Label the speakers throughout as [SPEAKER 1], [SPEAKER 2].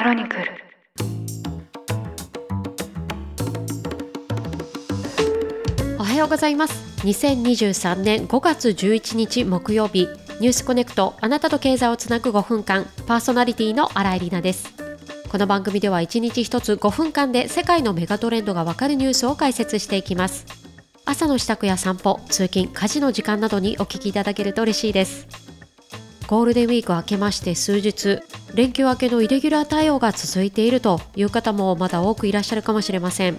[SPEAKER 1] クロニクル。
[SPEAKER 2] おはようございます。2023年5月11日木曜日ニュースコネクトあなたと経済をつなぐ5分間パーソナリティの新井里奈です。この番組では1日1つ5分間で世界のメガトレンドがわかるニュースを解説していきます。朝の支度や散歩通勤家事の時間などにお聞きいただけると嬉しいです。ゴールデンウィーク明けまして数日連休明けのイレギュラー対応が続いているという方もまだ多くいらっしゃるかもしれません。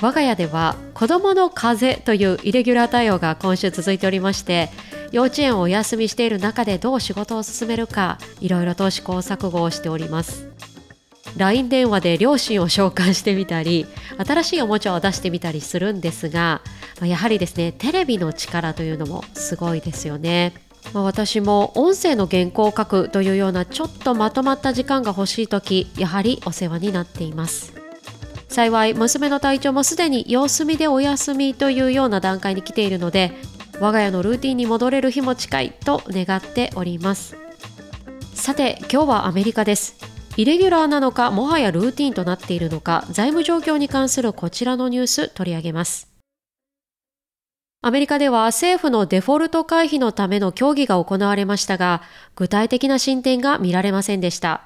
[SPEAKER 2] 我が家では子どもの風邪というイレギュラー対応が今週続いておりまして幼稚園をお休みしている中でどう仕事を進めるかいろいろと試行錯誤をしております。LINE 電話で両親を召喚してみたり新しいおもちゃを出してみたりするんですがやはりですねテレビの力というのもすごいですよね。まあ、私も音声の原稿を書くというようなちょっとまとまった時間が欲しい時やはりお世話になっています。幸い娘の体調もすでに様子見でお休みというような段階に来ているので我が家のルーティンに戻れる日も近いと願っております。さて今日はアメリカです。イレギュラーなのかもはやルーティンとなっているのか財務状況に関するこちらのニュース取り上げます。アメリカでは政府のデフォルト回避のための協議が行われましたが、具体的な進展が見られませんでした。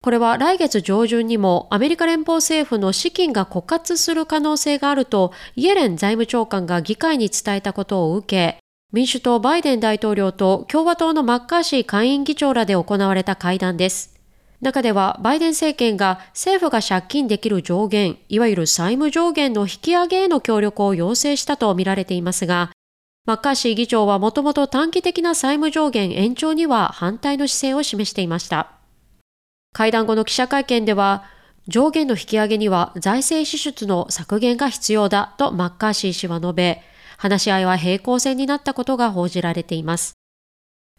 [SPEAKER 2] これは来月上旬にもアメリカ連邦政府の資金が枯渇する可能性があるとイエレン財務長官が議会に伝えたことを受け、民主党バイデン大統領と共和党のマッカーシー下院議長らで行われた会談です。中ではバイデン政権が政府が借金できる上限、いわゆる債務上限の引き上げへの協力を要請したとみられていますが、マッカーシー議長はもともと短期的な債務上限延長には反対の姿勢を示していました。会談後の記者会見では、上限の引き上げには財政支出の削減が必要だとマッカーシー氏は述べ、話し合いは平行線になったことが報じられています。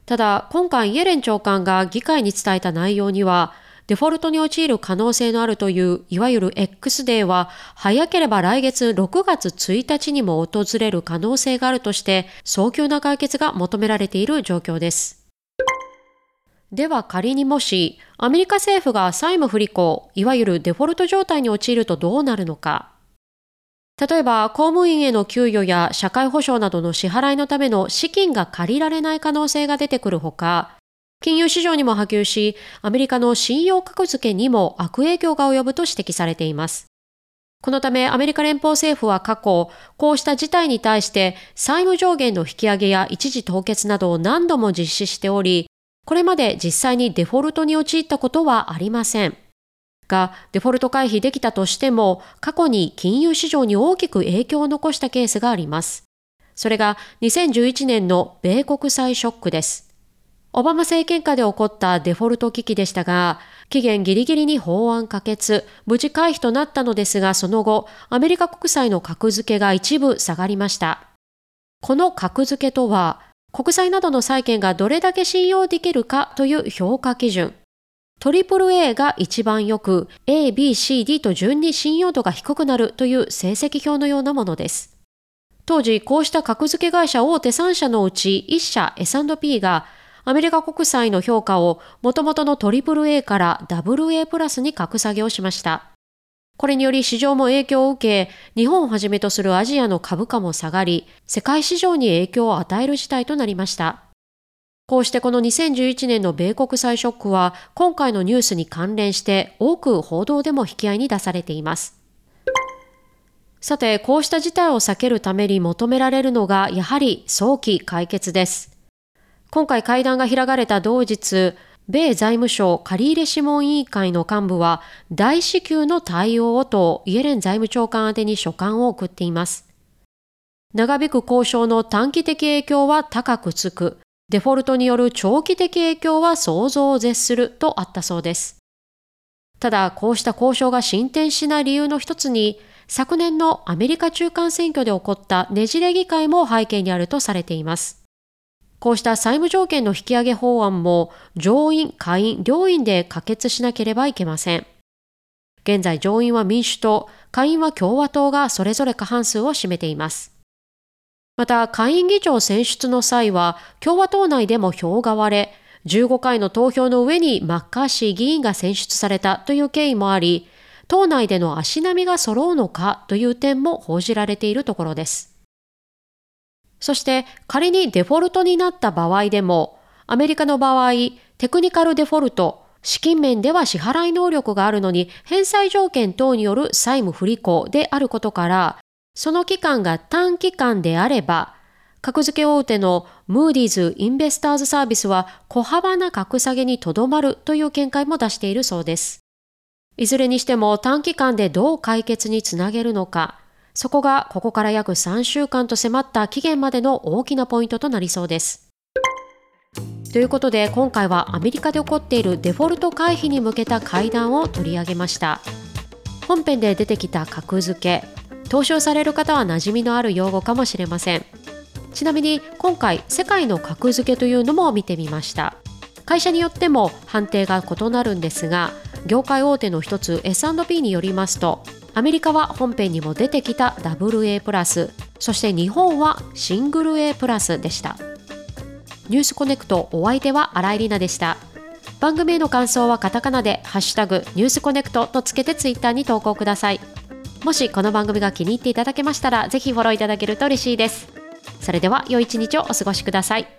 [SPEAKER 2] ただ、今回イエレン長官が議会に伝えた内容には、デフォルトに陥る可能性のあるという、いわゆる X デーは、早ければ来月6月1日にも訪れる可能性があるとして、早急な解決が求められている状況です。では仮にもし、アメリカ政府が債務不履行、いわゆるデフォルト状態に陥るとどうなるのか。例えば、公務員への給与や社会保障などの支払いのための資金が借りられない可能性が出てくるほか、金融市場にも波及し、アメリカの信用格付けにも悪影響が及ぶと指摘されています。このためアメリカ連邦政府は過去、こうした事態に対して債務上限の引き上げや一時凍結などを何度も実施しており、これまで実際にデフォルトに陥ったことはありません。がデフォルト回避できたとしても過去に金融市場に大きく影響を残したケースがあります。それが2011年の米国債ショックです。オバマ政権下で起こったデフォルト危機でしたが、期限ギリギリに法案可決、無事回避となったのですが、その後、アメリカ国債の格付けが一部下がりました。この格付けとは、国債などの債券がどれだけ信用できるかという評価基準。トリプル A が一番よく、A、B、C、D と順に信用度が低くなるという成績表のようなものです。当時、こうした格付け会社大手3社のうち1社 S&P がアメリカ国債の評価を元々のトリプル A から AA プラスに格下げをしました。これにより市場も影響を受け、日本をはじめとするアジアの株価も下がり、世界市場に影響を与える事態となりました。こうしてこの2011年の米国債ショックは今回のニュースに関連して多く報道でも引き合いに出されています。さて、こうした事態を避けるために求められるのがやはり早期解決です。今回会談が開かれた同日、米財務省借入諮問委員会の幹部は大至急の対応をとイエレン財務長官宛に書簡を送っています。長引く交渉の短期的影響は高くつく。デフォルトによる長期的影響は想像を絶するとあったそうです。ただ、こうした交渉が進展しない理由の一つに、昨年のアメリカ中間選挙で起こったねじれ議会も背景にあるとされています。こうした債務条件の引き上げ法案も上院、下院、両院で可決しなければいけません。現在上院は民主党、下院は共和党がそれぞれ過半数を占めています。また、下院議長選出の際は、共和党内でも票が割れ、15回の投票の上にマッカーシー議員が選出されたという経緯もあり、党内での足並みが揃うのかという点も報じられているところです。そして仮にデフォルトになった場合でも、アメリカの場合、テクニカルデフォルト、資金面では支払い能力があるのに、返済条件等による債務不履行であることから、その期間が短期間であれば、格付け大手のムーディーズ・インベスターズサービスは小幅な格下げにとどまるという見解も出しているそうです。いずれにしても短期間でどう解決につなげるのか、そこがここから約3週間と迫った期限までの大きなポイントとなりそうです。ということで今回はアメリカで起こっているデフォルト回避に向けた会談を取り上げました。本編で出てきた格付け、投資をされる方は馴染みのある用語かもしれません。ちなみに今回世界の格付けというのも見てみました。会社によっても判定が異なるんですが、業界大手の一つ S&P によりますとアメリカは本編にも出てきた AA プラスそして日本はシングル A プラスでしたニュースコネクトお相手は新井里奈でした番組への感想はカタカナでハッシュタグニュースコネクトとつけてツイッターに投稿くださいもしこの番組が気に入っていただけましたらぜひフォローいただけると嬉しいです。それでは良い一日をお過ごしください。